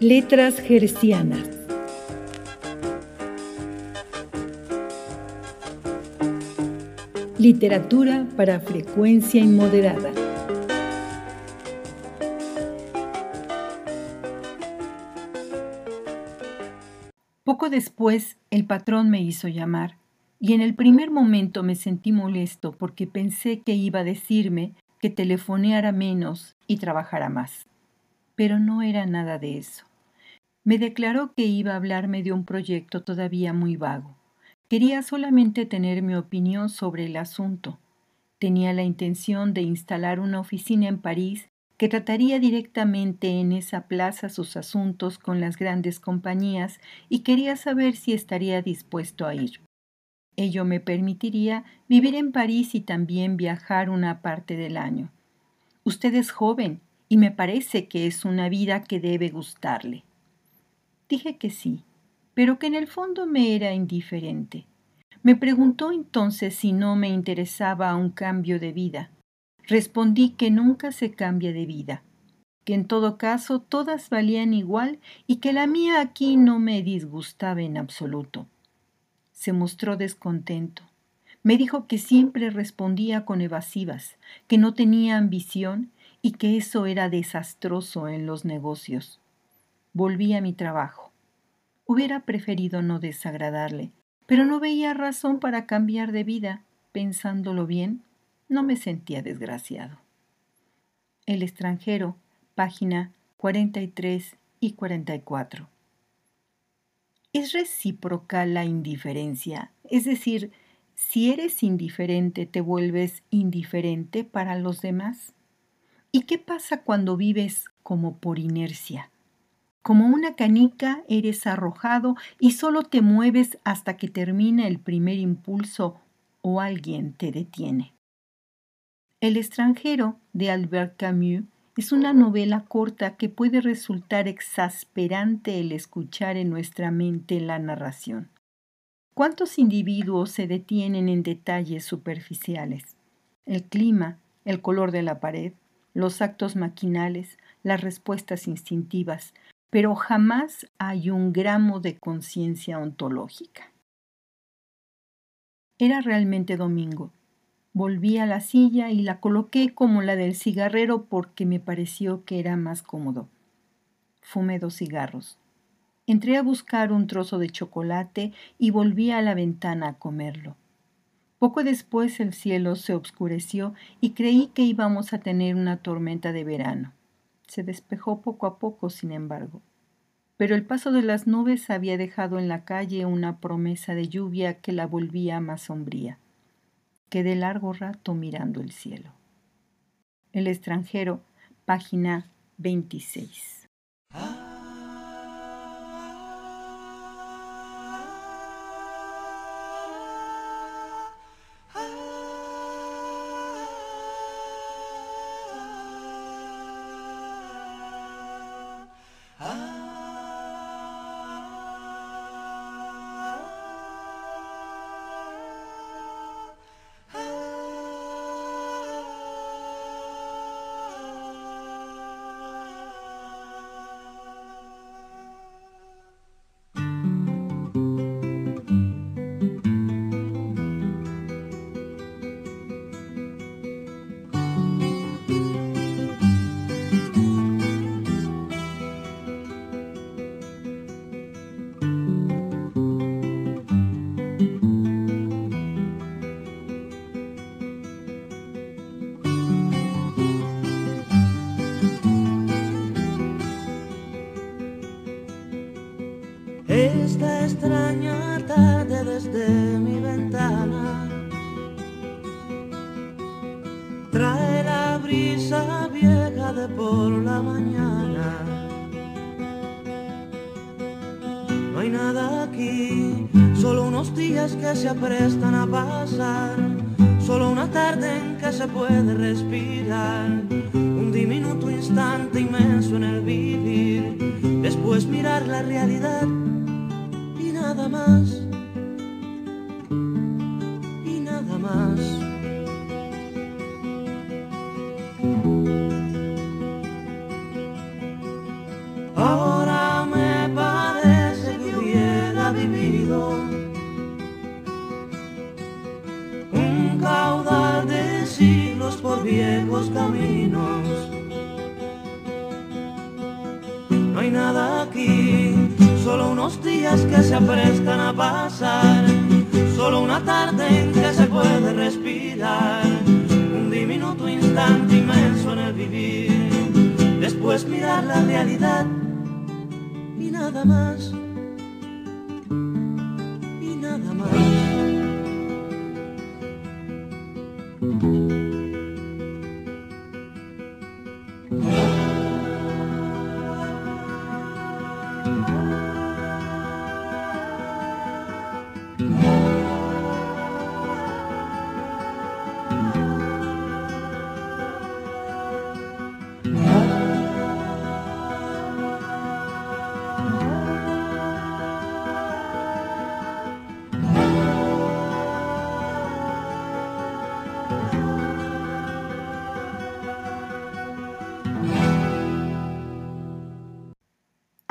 Letras Gercianas. Literatura para frecuencia inmoderada. Poco después, el patrón me hizo llamar, y en el primer momento me sentí molesto porque pensé que iba a decirme que telefoneara menos y trabajara más. Pero no era nada de eso. Me declaró que iba a hablarme de un proyecto todavía muy vago. Quería solamente tener mi opinión sobre el asunto. Tenía la intención de instalar una oficina en París que trataría directamente en esa plaza sus asuntos con las grandes compañías y quería saber si estaría dispuesto a ir. Ello me permitiría vivir en París y también viajar una parte del año. Usted es joven y me parece que es una vida que debe gustarle. Dije que sí, pero que en el fondo me era indiferente. Me preguntó entonces si no me interesaba un cambio de vida. Respondí que nunca se cambia de vida, que en todo caso todas valían igual y que la mía aquí no me disgustaba en absoluto. Se mostró descontento. Me dijo que siempre respondía con evasivas, que no tenía ambición y que eso era desastroso en los negocios. Volví a mi trabajo. Hubiera preferido no desagradarle, pero no veía razón para cambiar de vida. Pensándolo bien, no me sentía desgraciado. El extranjero, página 43 y 44. ¿Es recíproca la indiferencia? Es decir, si eres indiferente, ¿te vuelves indiferente para los demás? ¿Y qué pasa cuando vives como por inercia? Como una canica eres arrojado y solo te mueves hasta que termina el primer impulso o alguien te detiene. El extranjero de Albert Camus es una novela corta que puede resultar exasperante el escuchar en nuestra mente la narración. ¿Cuántos individuos se detienen en detalles superficiales? El clima, el color de la pared, los actos maquinales, las respuestas instintivas, pero jamás hay un gramo de conciencia ontológica. Era realmente domingo. Volví a la silla y la coloqué como la del cigarrero porque me pareció que era más cómodo. Fumé dos cigarros. Entré a buscar un trozo de chocolate y volví a la ventana a comerlo. Poco después el cielo se obscureció y creí que íbamos a tener una tormenta de verano. Se despejó poco a poco, sin embargo. Pero el paso de las nubes había dejado en la calle una promesa de lluvia que la volvía más sombría. Quedé largo rato mirando el cielo. El extranjero, página 26. No hay nada aquí, solo unos días que se aprestan a pasar. Solo una tarde en que se puede respirar, un diminuto instante inmenso en el vivir, después mirar la realidad nada más. Y nada más. Que se aprestan a pasar, solo una tarde en que se puede respirar, un diminuto instante inmenso en el vivir, después mirar la realidad y nada más.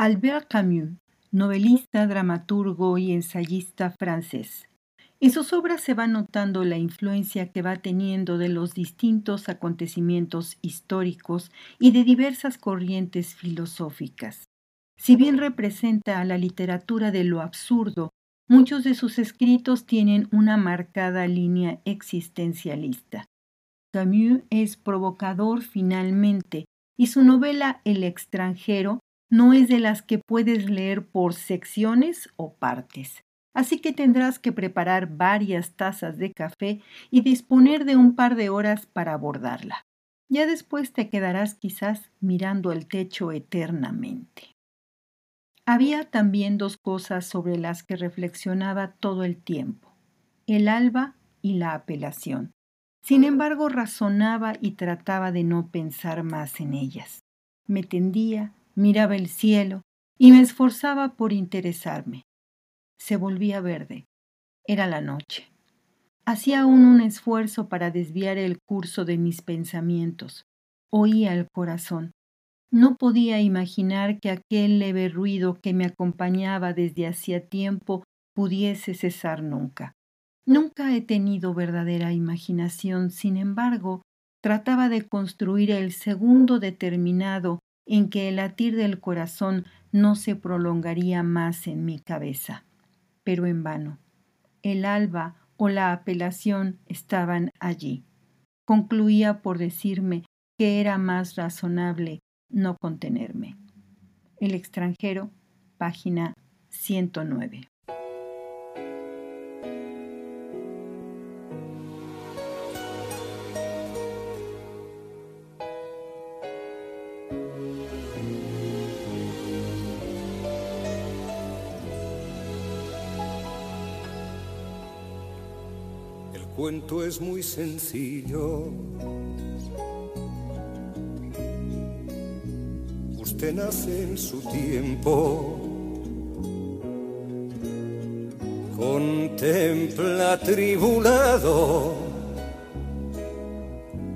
Albert Camus, novelista, dramaturgo y ensayista francés. En sus obras se va notando la influencia que va teniendo de los distintos acontecimientos históricos y de diversas corrientes filosóficas. Si bien representa a la literatura de lo absurdo, muchos de sus escritos tienen una marcada línea existencialista. Camus es provocador finalmente, y su novela El extranjero no es de las que puedes leer por secciones o partes. Así que tendrás que preparar varias tazas de café y disponer de un par de horas para abordarla. Ya después te quedarás quizás mirando el techo eternamente. Había también dos cosas sobre las que reflexionaba todo el tiempo, el alba y la apelación. Sin embargo, razonaba y trataba de no pensar más en ellas. Me tendía, miraba el cielo y me esforzaba por interesarme. Se volvía verde. Era la noche. Hacía aún un esfuerzo para desviar el curso de mis pensamientos. Oía el corazón. No podía imaginar que aquel leve ruido que me acompañaba desde hacía tiempo pudiese cesar nunca. Nunca he tenido verdadera imaginación, sin embargo, trataba de construir el segundo determinado en que el latir del corazón no se prolongaría más en mi cabeza. Pero en vano. El alba o la apelación estaban allí. Concluía por decirme que era más razonable no contenerme. El extranjero, página 109. Cuento es muy sencillo. Usted nace en su tiempo, contempla tribulado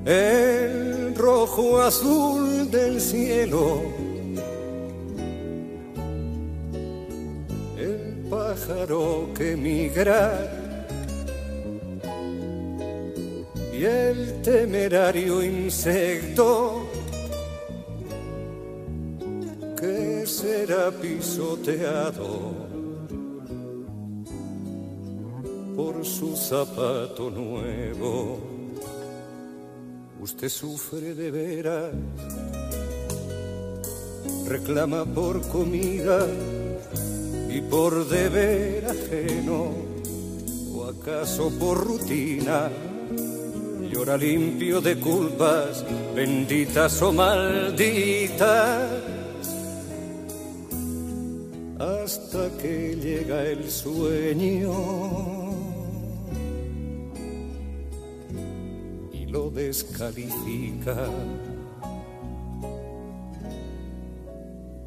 el rojo azul del cielo. El pájaro que migra y el temerario insecto que será pisoteado por su zapato nuevo. Usted sufre de veras, reclama por comida y por deber ajeno, o acaso por rutina llora limpio de culpas, benditas o malditas, hasta que llega el sueño. Y lo descalifica.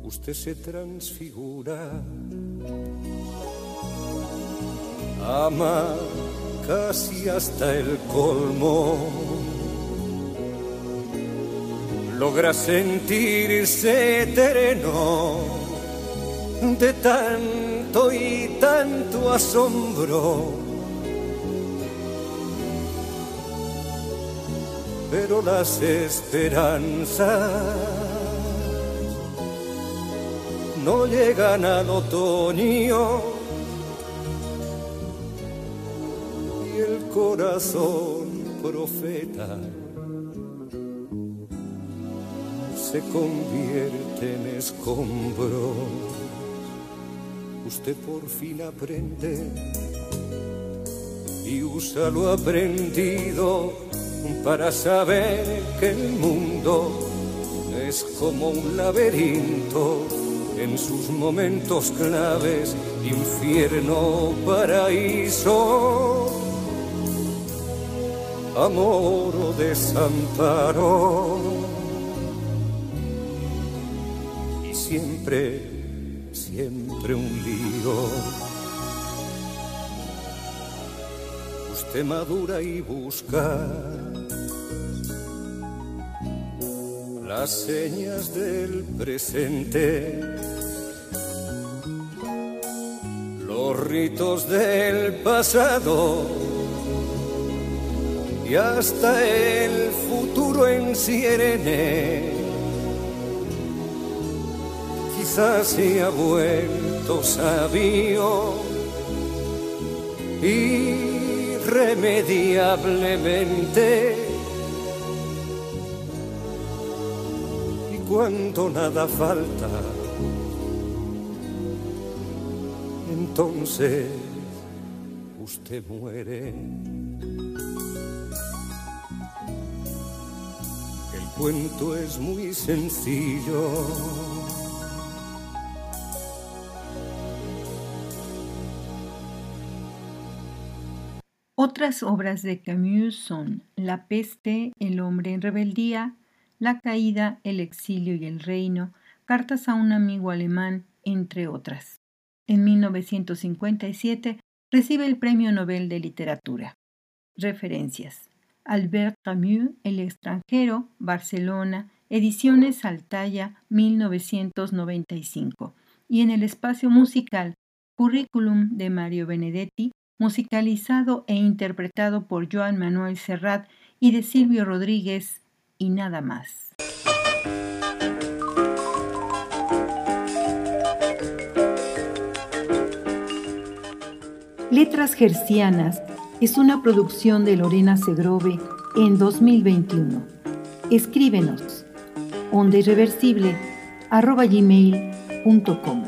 Usted se transfigura, ama casi hasta el colmo. Logra sentirse terreno de tanto y tanto asombro. pero las esperanzas no llegan al otoño corazón profeta se convierte en escombro. Usted por fin aprende y usa lo aprendido para saber que el mundo es como un laberinto en sus momentos claves, infierno, paraíso, amor o desamparo. Y siempre, siempre un lío. Usted madura y busca las señas del presente, los ritos del pasado y hasta el futuro en Sirene. Quizás se vuelto sabio irremediablemente. Y cuando nada falta, entonces usted muere. Cuento es muy sencillo. Otras obras de Camus son La peste, El hombre en rebeldía, La caída, El exilio y el reino, Cartas a un amigo alemán, entre otras. En 1957 recibe el Premio Nobel de Literatura. Referencias. Albert Camus, El extranjero, Barcelona, Ediciones Altaya, 1995. Y en el espacio musical, Currículum de Mario Benedetti, musicalizado e interpretado por Joan Manuel Serrat y de Silvio Rodríguez, y nada más. Letras Gercianas es una producción de Lorena Segrove en 2021. Escríbenos onda irreversible arroba gmail.com.